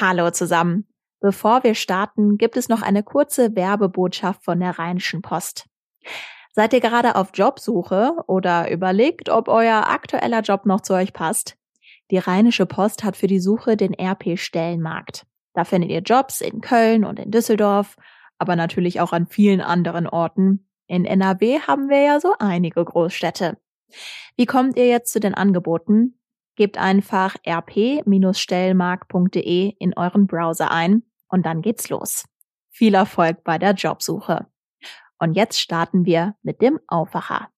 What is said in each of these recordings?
Hallo zusammen. Bevor wir starten, gibt es noch eine kurze Werbebotschaft von der Rheinischen Post. Seid ihr gerade auf Jobsuche oder überlegt, ob euer aktueller Job noch zu euch passt? Die Rheinische Post hat für die Suche den RP-Stellenmarkt. Da findet ihr Jobs in Köln und in Düsseldorf, aber natürlich auch an vielen anderen Orten. In NRW haben wir ja so einige Großstädte. Wie kommt ihr jetzt zu den Angeboten? Gebt einfach rp-stellmarkt.de in euren Browser ein und dann geht's los. Viel Erfolg bei der Jobsuche. Und jetzt starten wir mit dem Aufwacher.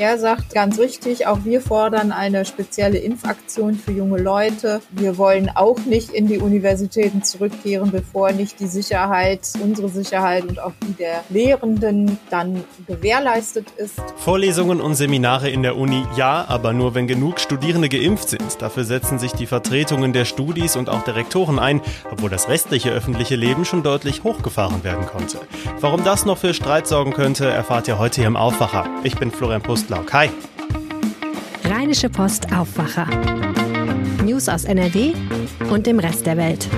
Er sagt ganz richtig, auch wir fordern eine spezielle Impfaktion für junge Leute. Wir wollen auch nicht in die Universitäten zurückkehren, bevor nicht die Sicherheit, unsere Sicherheit und auch die der Lehrenden dann gewährleistet ist. Vorlesungen und Seminare in der Uni ja, aber nur wenn genug Studierende geimpft sind. Dafür setzen sich die Vertretungen der Studis und auch der Rektoren ein, obwohl das restliche öffentliche Leben schon deutlich hochgefahren werden konnte. Warum das noch für Streit sorgen könnte, erfahrt ihr heute hier im Aufwacher. Ich bin Florian Pust Postlauk. Hi. Rheinische Post Aufwacher. News aus NRW und dem Rest der Welt.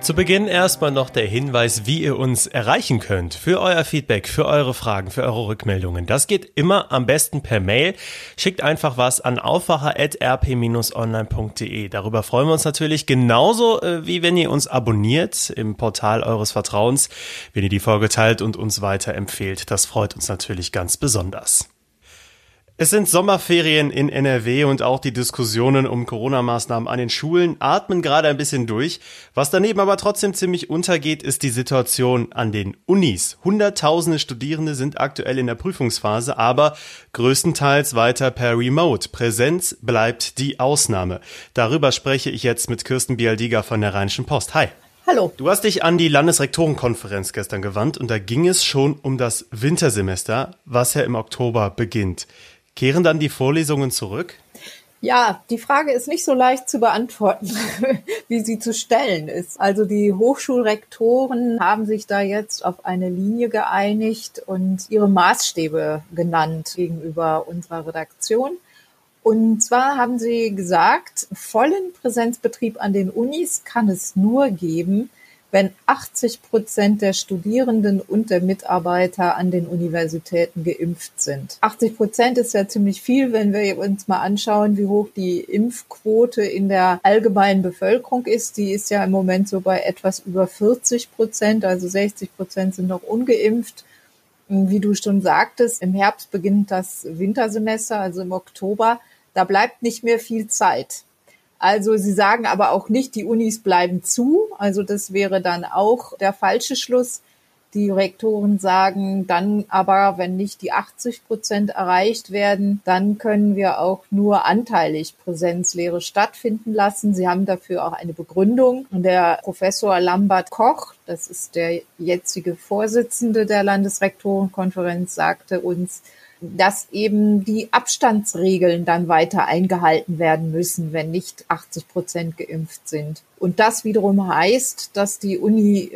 Zu Beginn erstmal noch der Hinweis, wie ihr uns erreichen könnt. Für euer Feedback, für eure Fragen, für eure Rückmeldungen. Das geht immer am besten per Mail. Schickt einfach was an aufwacher.rp-online.de. Darüber freuen wir uns natürlich genauso, äh, wie wenn ihr uns abonniert im Portal eures Vertrauens, wenn ihr die Folge teilt und uns weiterempfehlt. Das freut uns natürlich ganz besonders. Es sind Sommerferien in NRW und auch die Diskussionen um Corona-Maßnahmen an den Schulen atmen gerade ein bisschen durch. Was daneben aber trotzdem ziemlich untergeht, ist die Situation an den Unis. Hunderttausende Studierende sind aktuell in der Prüfungsphase, aber größtenteils weiter per Remote. Präsenz bleibt die Ausnahme. Darüber spreche ich jetzt mit Kirsten Bialdiga von der Rheinischen Post. Hi. Hallo. Du hast dich an die Landesrektorenkonferenz gestern gewandt und da ging es schon um das Wintersemester, was ja im Oktober beginnt. Kehren dann die Vorlesungen zurück? Ja, die Frage ist nicht so leicht zu beantworten, wie sie zu stellen ist. Also die Hochschulrektoren haben sich da jetzt auf eine Linie geeinigt und ihre Maßstäbe genannt gegenüber unserer Redaktion. Und zwar haben sie gesagt, vollen Präsenzbetrieb an den Unis kann es nur geben, wenn 80 Prozent der Studierenden und der Mitarbeiter an den Universitäten geimpft sind. 80 Prozent ist ja ziemlich viel, wenn wir uns mal anschauen, wie hoch die Impfquote in der allgemeinen Bevölkerung ist. Die ist ja im Moment so bei etwas über 40 Prozent, also 60 Prozent sind noch ungeimpft. Wie du schon sagtest, im Herbst beginnt das Wintersemester, also im Oktober. Da bleibt nicht mehr viel Zeit. Also sie sagen aber auch nicht, die Unis bleiben zu. Also das wäre dann auch der falsche Schluss. Die Rektoren sagen dann aber, wenn nicht die 80 Prozent erreicht werden, dann können wir auch nur anteilig Präsenzlehre stattfinden lassen. Sie haben dafür auch eine Begründung. Und der Professor Lambert Koch, das ist der jetzige Vorsitzende der Landesrektorenkonferenz, sagte uns, dass eben die Abstandsregeln dann weiter eingehalten werden müssen, wenn nicht 80 Prozent geimpft sind. Und das wiederum heißt, dass die Uni,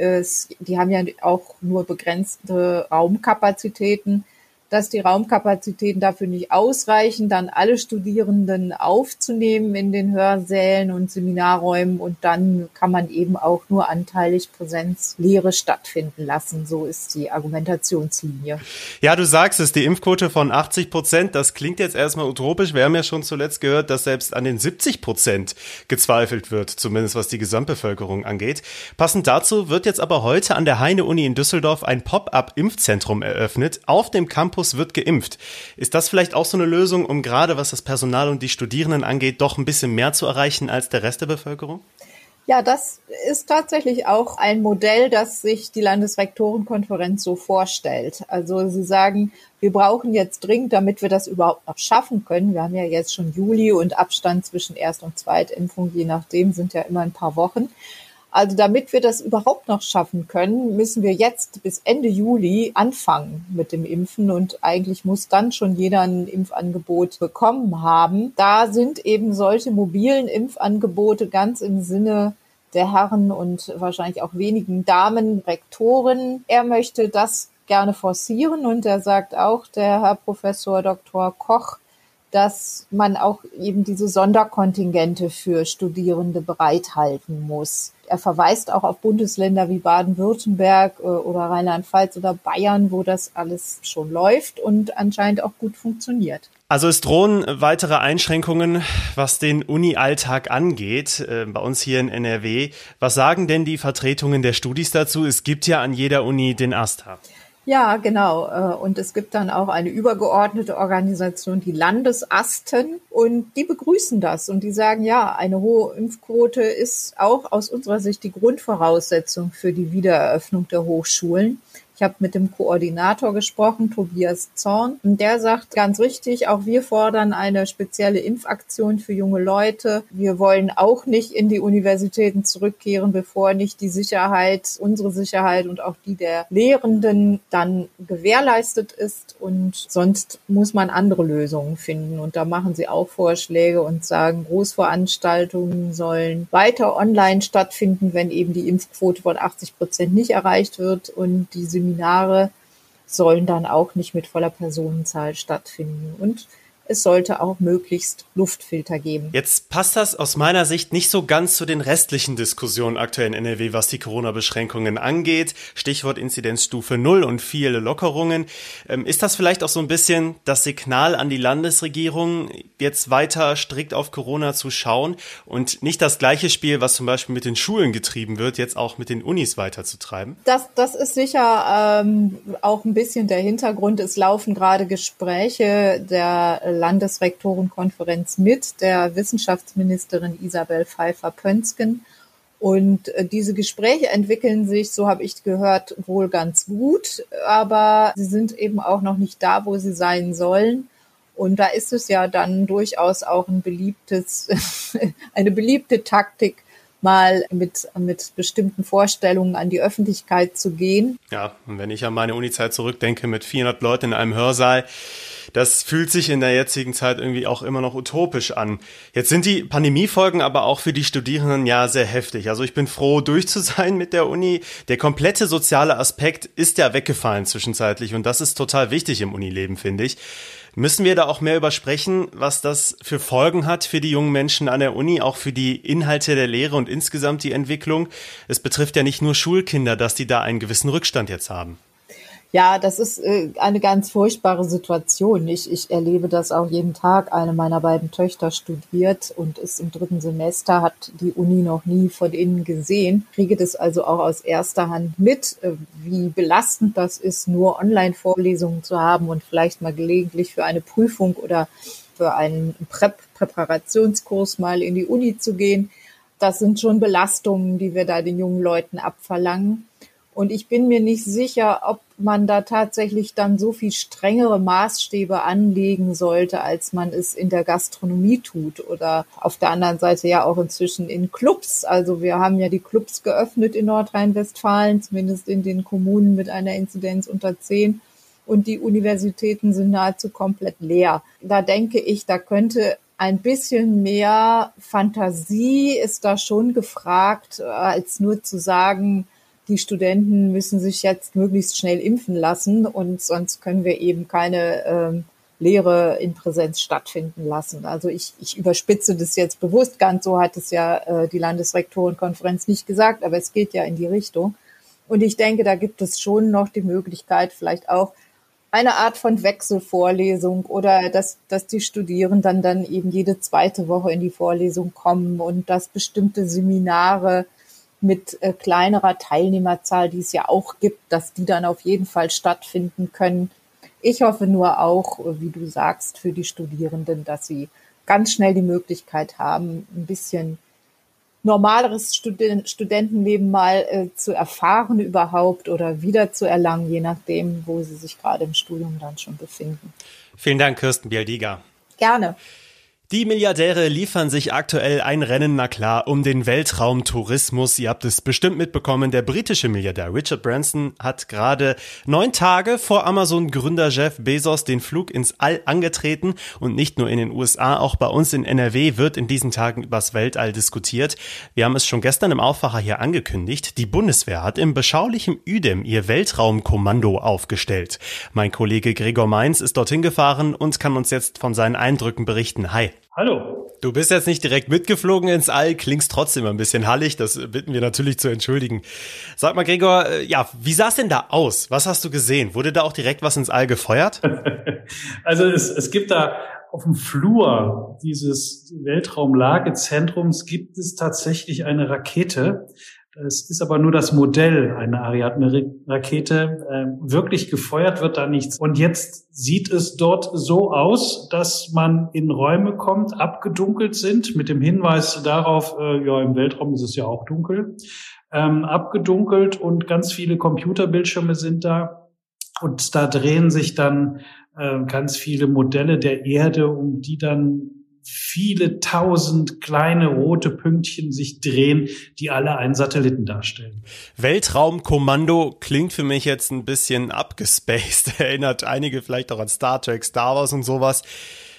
die haben ja auch nur begrenzte Raumkapazitäten, dass die Raumkapazitäten dafür nicht ausreichen, dann alle Studierenden aufzunehmen in den Hörsälen und Seminarräumen und dann kann man eben auch nur anteilig Präsenzlehre stattfinden lassen. So ist die Argumentationslinie. Ja, du sagst es, die Impfquote von 80 Prozent, das klingt jetzt erstmal utopisch. Wir haben ja schon zuletzt gehört, dass selbst an den 70 Prozent gezweifelt wird, zumindest was die Gesamtbevölkerung angeht. Passend dazu wird jetzt aber heute an der Heine-Uni in Düsseldorf ein Pop-up-Impfzentrum eröffnet auf dem Campus Campus wird geimpft. Ist das vielleicht auch so eine Lösung, um gerade was das Personal und die Studierenden angeht, doch ein bisschen mehr zu erreichen als der Rest der Bevölkerung? Ja, das ist tatsächlich auch ein Modell, das sich die Landesrektorenkonferenz so vorstellt. Also sie sagen, wir brauchen jetzt dringend, damit wir das überhaupt noch schaffen können. Wir haben ja jetzt schon Juli und Abstand zwischen Erst- und Zweitimpfung, je nachdem, sind ja immer ein paar Wochen. Also damit wir das überhaupt noch schaffen können, müssen wir jetzt bis Ende Juli anfangen mit dem Impfen und eigentlich muss dann schon jeder ein Impfangebot bekommen haben. Da sind eben solche mobilen Impfangebote ganz im Sinne der Herren und wahrscheinlich auch wenigen Damen Rektoren. Er möchte das gerne forcieren und er sagt auch, der Herr Professor Dr. Koch, dass man auch eben diese Sonderkontingente für Studierende bereithalten muss. Er verweist auch auf Bundesländer wie Baden-Württemberg äh, oder Rheinland-Pfalz oder Bayern, wo das alles schon läuft und anscheinend auch gut funktioniert. Also es drohen weitere Einschränkungen, was den Uni-Alltag angeht, äh, bei uns hier in NRW. Was sagen denn die Vertretungen der Studis dazu? Es gibt ja an jeder Uni den AStA. Ja, genau. Äh, und es gibt dann auch eine übergeordnete Organisation, die Landesasten, und die begrüßen das und die sagen, ja, eine hohe Impfquote ist auch aus unserer Sicht die Grundvoraussetzung für die Wiedereröffnung der Hochschulen. Ich habe mit dem Koordinator gesprochen, Tobias Zorn, und der sagt ganz richtig, auch wir fordern eine spezielle Impfaktion für junge Leute. Wir wollen auch nicht in die Universitäten zurückkehren, bevor nicht die Sicherheit, unsere Sicherheit und auch die der Lehrenden dann gewährleistet ist. Und sonst muss man andere Lösungen finden. Und da machen sie auch Vorschläge und sagen, Großveranstaltungen sollen weiter online stattfinden, wenn eben die Impfquote von 80 Prozent nicht erreicht wird und die Seminare sollen dann auch nicht mit voller Personenzahl stattfinden. Und es sollte auch möglichst Luftfilter geben. Jetzt passt das aus meiner Sicht nicht so ganz zu den restlichen Diskussionen aktuell in NRW, was die Corona-Beschränkungen angeht. Stichwort Inzidenzstufe Null und viele Lockerungen. Ähm, ist das vielleicht auch so ein bisschen das Signal an die Landesregierung, jetzt weiter strikt auf Corona zu schauen und nicht das gleiche Spiel, was zum Beispiel mit den Schulen getrieben wird, jetzt auch mit den Unis weiterzutreiben? Das, das ist sicher ähm, auch ein bisschen der Hintergrund. Es laufen gerade Gespräche der Landesrektorenkonferenz mit der Wissenschaftsministerin Isabel Pfeiffer-Pönsken. Und äh, diese Gespräche entwickeln sich, so habe ich gehört, wohl ganz gut, aber sie sind eben auch noch nicht da, wo sie sein sollen. Und da ist es ja dann durchaus auch ein beliebtes, eine beliebte Taktik, mal mit, mit bestimmten Vorstellungen an die Öffentlichkeit zu gehen. Ja, und wenn ich an meine Unizeit zurückdenke mit 400 Leuten in einem Hörsaal, das fühlt sich in der jetzigen Zeit irgendwie auch immer noch utopisch an. Jetzt sind die Pandemiefolgen aber auch für die Studierenden ja sehr heftig. Also ich bin froh, durch zu sein mit der Uni. Der komplette soziale Aspekt ist ja weggefallen zwischenzeitlich und das ist total wichtig im Unileben, finde ich. Müssen wir da auch mehr übersprechen, was das für Folgen hat für die jungen Menschen an der Uni, auch für die Inhalte der Lehre und insgesamt die Entwicklung? Es betrifft ja nicht nur Schulkinder, dass die da einen gewissen Rückstand jetzt haben. Ja, das ist äh, eine ganz furchtbare Situation. Ich, ich erlebe das auch jeden Tag. Eine meiner beiden Töchter studiert und ist im dritten Semester, hat die Uni noch nie von innen gesehen, kriege das also auch aus erster Hand mit, äh, wie belastend das ist, nur Online-Vorlesungen zu haben und vielleicht mal gelegentlich für eine Prüfung oder für einen Prep-Präparationskurs mal in die Uni zu gehen. Das sind schon Belastungen, die wir da den jungen Leuten abverlangen. Und ich bin mir nicht sicher, ob man da tatsächlich dann so viel strengere Maßstäbe anlegen sollte, als man es in der Gastronomie tut oder auf der anderen Seite ja auch inzwischen in Clubs. Also wir haben ja die Clubs geöffnet in Nordrhein-Westfalen, zumindest in den Kommunen mit einer Inzidenz unter zehn. Und die Universitäten sind nahezu komplett leer. Da denke ich, da könnte ein bisschen mehr Fantasie ist da schon gefragt, als nur zu sagen, die Studenten müssen sich jetzt möglichst schnell impfen lassen und sonst können wir eben keine ähm, Lehre in Präsenz stattfinden lassen. Also ich, ich überspitze das jetzt bewusst, ganz so hat es ja äh, die Landesrektorenkonferenz nicht gesagt, aber es geht ja in die Richtung. Und ich denke, da gibt es schon noch die Möglichkeit, vielleicht auch eine Art von Wechselvorlesung oder dass, dass die Studierenden dann eben jede zweite Woche in die Vorlesung kommen und dass bestimmte Seminare mit äh, kleinerer Teilnehmerzahl, die es ja auch gibt, dass die dann auf jeden Fall stattfinden können. Ich hoffe nur auch, äh, wie du sagst, für die Studierenden, dass sie ganz schnell die Möglichkeit haben, ein bisschen normaleres Studen Studentenleben mal äh, zu erfahren überhaupt oder wieder zu erlangen, je nachdem, wo sie sich gerade im Studium dann schon befinden. Vielen Dank, Kirsten Bialdiga. Gerne. Die Milliardäre liefern sich aktuell ein Rennen, na klar, um den Weltraumtourismus. Ihr habt es bestimmt mitbekommen. Der britische Milliardär Richard Branson hat gerade neun Tage vor Amazon-Gründer Jeff Bezos den Flug ins All angetreten. Und nicht nur in den USA, auch bei uns in NRW wird in diesen Tagen übers Weltall diskutiert. Wir haben es schon gestern im Aufwacher hier angekündigt. Die Bundeswehr hat im beschaulichen Üdem ihr Weltraumkommando aufgestellt. Mein Kollege Gregor Mainz ist dorthin gefahren und kann uns jetzt von seinen Eindrücken berichten. Hi. Hallo. Du bist jetzt nicht direkt mitgeflogen ins All, klingst trotzdem ein bisschen hallig, das bitten wir natürlich zu entschuldigen. Sag mal, Gregor, äh, ja, wie sah es denn da aus? Was hast du gesehen? Wurde da auch direkt was ins All gefeuert? also es, es gibt da auf dem Flur dieses Weltraumlagezentrums gibt es tatsächlich eine Rakete, es ist aber nur das Modell einer Ariadne-Rakete. Ähm, wirklich gefeuert wird da nichts. Und jetzt sieht es dort so aus, dass man in Räume kommt, abgedunkelt sind, mit dem Hinweis darauf, äh, ja, im Weltraum ist es ja auch dunkel, ähm, abgedunkelt und ganz viele Computerbildschirme sind da. Und da drehen sich dann äh, ganz viele Modelle der Erde, um die dann viele tausend kleine rote Pünktchen sich drehen, die alle einen Satelliten darstellen. Weltraumkommando klingt für mich jetzt ein bisschen abgespaced. Erinnert einige vielleicht auch an Star Trek, Star Wars und sowas.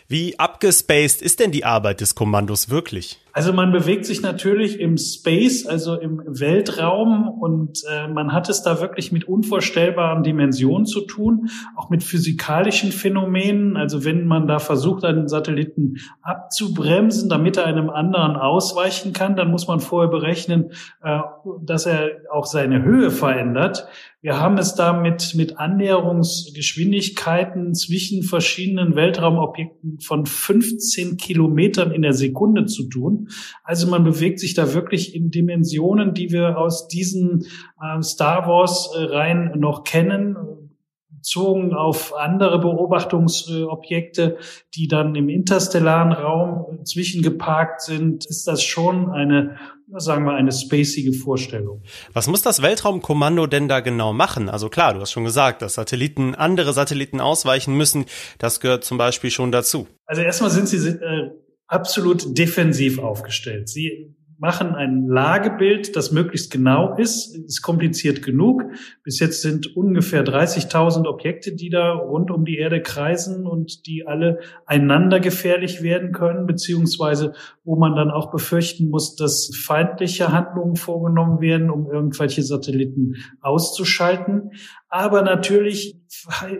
Wie abgespaced ist denn die Arbeit des Kommandos wirklich? Also man bewegt sich natürlich im Space, also im Weltraum und äh, man hat es da wirklich mit unvorstellbaren Dimensionen zu tun, auch mit physikalischen Phänomenen. Also wenn man da versucht, einen Satelliten abzubremsen, damit er einem anderen ausweichen kann, dann muss man vorher berechnen, äh, dass er auch seine Höhe verändert. Wir haben es da mit, mit Annäherungsgeschwindigkeiten zwischen verschiedenen Weltraumobjekten von 15 Kilometern in der Sekunde zu tun. Also man bewegt sich da wirklich in Dimensionen, die wir aus diesen äh, Star Wars äh, Reihen noch kennen bezogen auf andere Beobachtungsobjekte, die dann im interstellaren Raum zwischengeparkt sind, ist das schon eine, sagen wir, eine spacige Vorstellung. Was muss das Weltraumkommando denn da genau machen? Also klar, du hast schon gesagt, dass Satelliten, andere Satelliten ausweichen müssen. Das gehört zum Beispiel schon dazu. Also erstmal sind sie äh, absolut defensiv aufgestellt. Sie machen ein Lagebild, das möglichst genau ist, ist kompliziert genug. Bis jetzt sind ungefähr 30.000 Objekte, die da rund um die Erde kreisen und die alle einander gefährlich werden können, beziehungsweise wo man dann auch befürchten muss, dass feindliche Handlungen vorgenommen werden, um irgendwelche Satelliten auszuschalten. Aber natürlich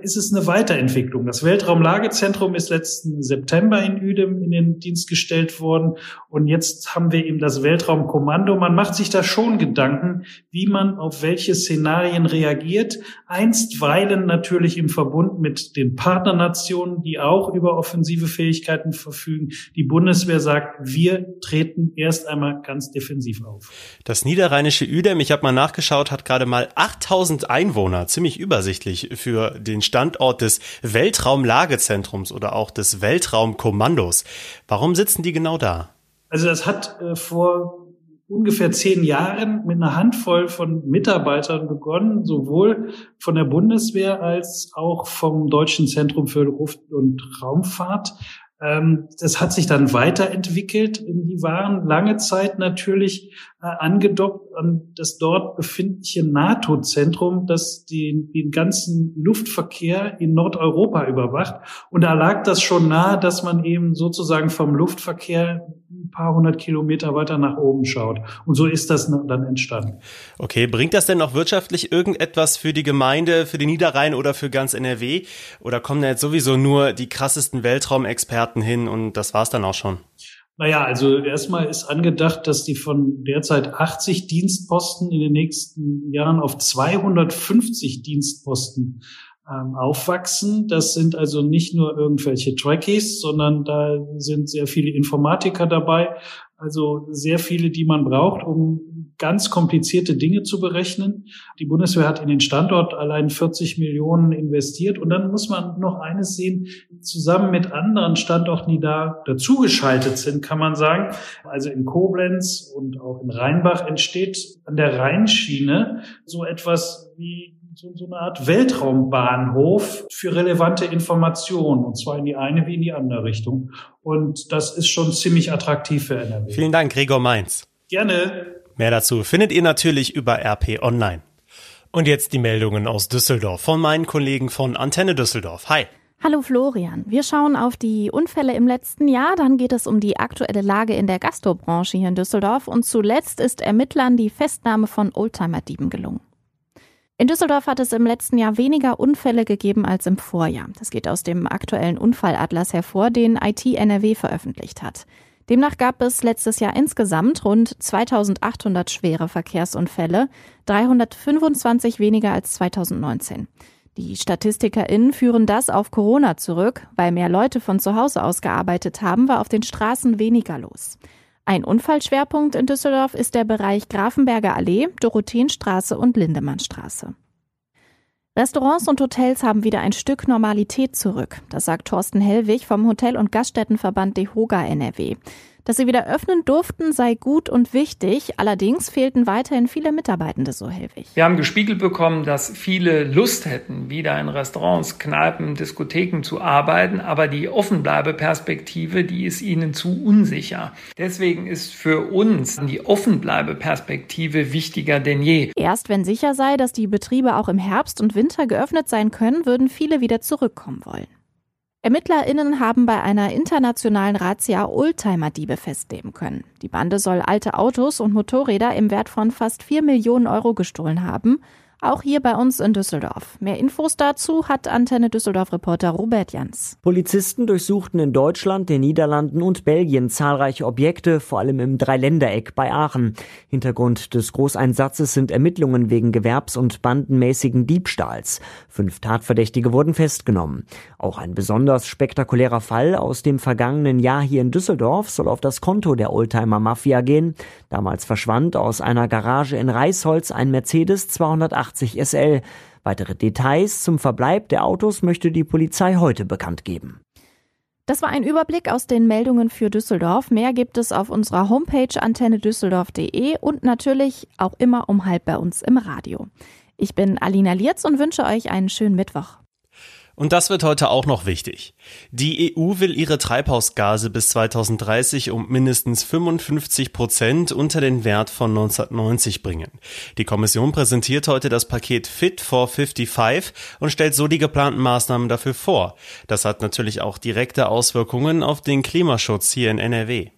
ist es eine Weiterentwicklung. Das Weltraumlagezentrum ist letzten September in Udem in den Dienst gestellt worden. Und jetzt haben wir eben das Weltraumkommando. Man macht sich da schon Gedanken, wie man auf welche Szenarien reagiert. Einstweilen natürlich im Verbund mit den Partnernationen, die auch über offensive Fähigkeiten verfügen. Die Bundeswehr sagt, wir treten erst einmal ganz defensiv auf. Das niederrheinische Udem, ich habe mal nachgeschaut, hat gerade mal 8000 Einwohner ziemlich übersichtlich für den Standort des Weltraumlagezentrums oder auch des Weltraumkommandos. Warum sitzen die genau da? Also das hat äh, vor ungefähr zehn Jahren mit einer Handvoll von Mitarbeitern begonnen, sowohl von der Bundeswehr als auch vom Deutschen Zentrum für Luft- und Raumfahrt. Ähm, das hat sich dann weiterentwickelt. Die waren lange Zeit natürlich äh, angedockt an das dort befindliche NATO-Zentrum, das den, den ganzen Luftverkehr in Nordeuropa überwacht. Und da lag das schon nahe, dass man eben sozusagen vom Luftverkehr ein paar hundert Kilometer weiter nach oben schaut. Und so ist das dann entstanden. Okay, bringt das denn auch wirtschaftlich irgendetwas für die Gemeinde, für den Niederrhein oder für ganz NRW? Oder kommen da jetzt sowieso nur die krassesten Weltraumexperten hin und das war's dann auch schon? Naja, also erstmal ist angedacht, dass die von derzeit 80 Dienstposten in den nächsten Jahren auf 250 Dienstposten ähm, aufwachsen. Das sind also nicht nur irgendwelche Trackies, sondern da sind sehr viele Informatiker dabei. Also sehr viele, die man braucht, um ganz komplizierte Dinge zu berechnen. Die Bundeswehr hat in den Standort allein 40 Millionen investiert. Und dann muss man noch eines sehen, zusammen mit anderen Standorten, die da dazugeschaltet sind, kann man sagen. Also in Koblenz und auch in Rheinbach entsteht an der Rheinschiene so etwas wie so, so eine Art Weltraumbahnhof für relevante Informationen, und zwar in die eine wie in die andere Richtung. Und das ist schon ziemlich attraktiv für NRW. Vielen Dank, Gregor Mainz. Gerne. Mehr dazu findet ihr natürlich über RP Online. Und jetzt die Meldungen aus Düsseldorf von meinen Kollegen von Antenne Düsseldorf. Hi. Hallo Florian, wir schauen auf die Unfälle im letzten Jahr, dann geht es um die aktuelle Lage in der Gastrobranche hier in Düsseldorf und zuletzt ist Ermittlern die Festnahme von Oldtimer-Dieben gelungen. In Düsseldorf hat es im letzten Jahr weniger Unfälle gegeben als im Vorjahr. Das geht aus dem aktuellen Unfallatlas hervor, den IT NRW veröffentlicht hat. Demnach gab es letztes Jahr insgesamt rund 2800 schwere Verkehrsunfälle, 325 weniger als 2019. Die StatistikerInnen führen das auf Corona zurück. Weil mehr Leute von zu Hause aus gearbeitet haben, war auf den Straßen weniger los. Ein Unfallschwerpunkt in Düsseldorf ist der Bereich Grafenberger Allee, Dorotheenstraße und Lindemannstraße. Restaurants und Hotels haben wieder ein Stück Normalität zurück. Das sagt Thorsten Hellwig vom Hotel- und Gaststättenverband DEHOGA NRW. Dass sie wieder öffnen durften, sei gut und wichtig. Allerdings fehlten weiterhin viele Mitarbeitende, so Helwig. Wir haben gespiegelt bekommen, dass viele Lust hätten, wieder in Restaurants, Kneipen, Diskotheken zu arbeiten, aber die Offenbleibeperspektive, die ist ihnen zu unsicher. Deswegen ist für uns die Offenbleibeperspektive wichtiger denn je. Erst wenn sicher sei, dass die Betriebe auch im Herbst und Winter geöffnet sein können, würden viele wieder zurückkommen wollen. ErmittlerInnen haben bei einer internationalen Razzia Oldtimer-Diebe festnehmen können. Die Bande soll alte Autos und Motorräder im Wert von fast 4 Millionen Euro gestohlen haben auch hier bei uns in Düsseldorf. Mehr Infos dazu hat Antenne Düsseldorf-Reporter Robert Jans. Polizisten durchsuchten in Deutschland, den Niederlanden und Belgien zahlreiche Objekte, vor allem im Dreiländereck bei Aachen. Hintergrund des Großeinsatzes sind Ermittlungen wegen gewerbs- und bandenmäßigen Diebstahls. Fünf Tatverdächtige wurden festgenommen. Auch ein besonders spektakulärer Fall aus dem vergangenen Jahr hier in Düsseldorf soll auf das Konto der Oldtimer Mafia gehen. Damals verschwand aus einer Garage in Reisholz ein Mercedes 280 80 SL. Weitere Details zum Verbleib der Autos möchte die Polizei heute bekannt geben. Das war ein Überblick aus den Meldungen für Düsseldorf. Mehr gibt es auf unserer Homepage antennedüsseldorf.de und natürlich auch immer um halb bei uns im Radio. Ich bin Alina Lierz und wünsche euch einen schönen Mittwoch. Und das wird heute auch noch wichtig. Die EU will ihre Treibhausgase bis 2030 um mindestens 55 Prozent unter den Wert von 1990 bringen. Die Kommission präsentiert heute das Paket Fit for 55 und stellt so die geplanten Maßnahmen dafür vor. Das hat natürlich auch direkte Auswirkungen auf den Klimaschutz hier in NRW.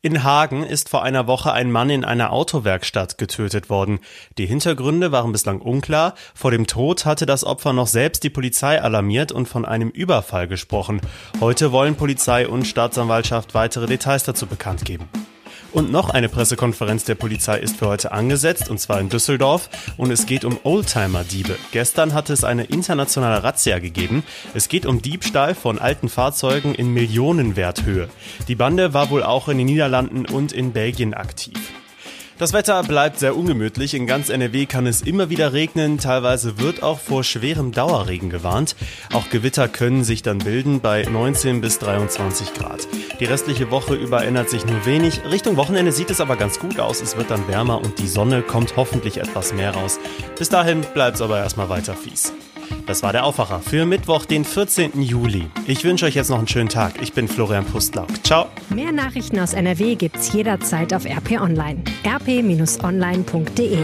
In Hagen ist vor einer Woche ein Mann in einer Autowerkstatt getötet worden. Die Hintergründe waren bislang unklar. Vor dem Tod hatte das Opfer noch selbst die Polizei alarmiert und von einem Überfall gesprochen. Heute wollen Polizei und Staatsanwaltschaft weitere Details dazu bekannt geben. Und noch eine Pressekonferenz der Polizei ist für heute angesetzt, und zwar in Düsseldorf. Und es geht um Oldtimer-Diebe. Gestern hatte es eine internationale Razzia gegeben. Es geht um Diebstahl von alten Fahrzeugen in Millionenwerthöhe. Die Bande war wohl auch in den Niederlanden und in Belgien aktiv. Das Wetter bleibt sehr ungemütlich. In ganz NRW kann es immer wieder regnen. Teilweise wird auch vor schwerem Dauerregen gewarnt. Auch Gewitter können sich dann bilden bei 19 bis 23 Grad. Die restliche Woche über ändert sich nur wenig. Richtung Wochenende sieht es aber ganz gut aus. Es wird dann wärmer und die Sonne kommt hoffentlich etwas mehr raus. Bis dahin bleibt es aber erstmal weiter fies. Das war der Aufwacher für Mittwoch, den 14. Juli. Ich wünsche euch jetzt noch einen schönen Tag. Ich bin Florian Pustlauk. Ciao. Mehr Nachrichten aus NRW gibt's jederzeit auf RP Online. rp-online.de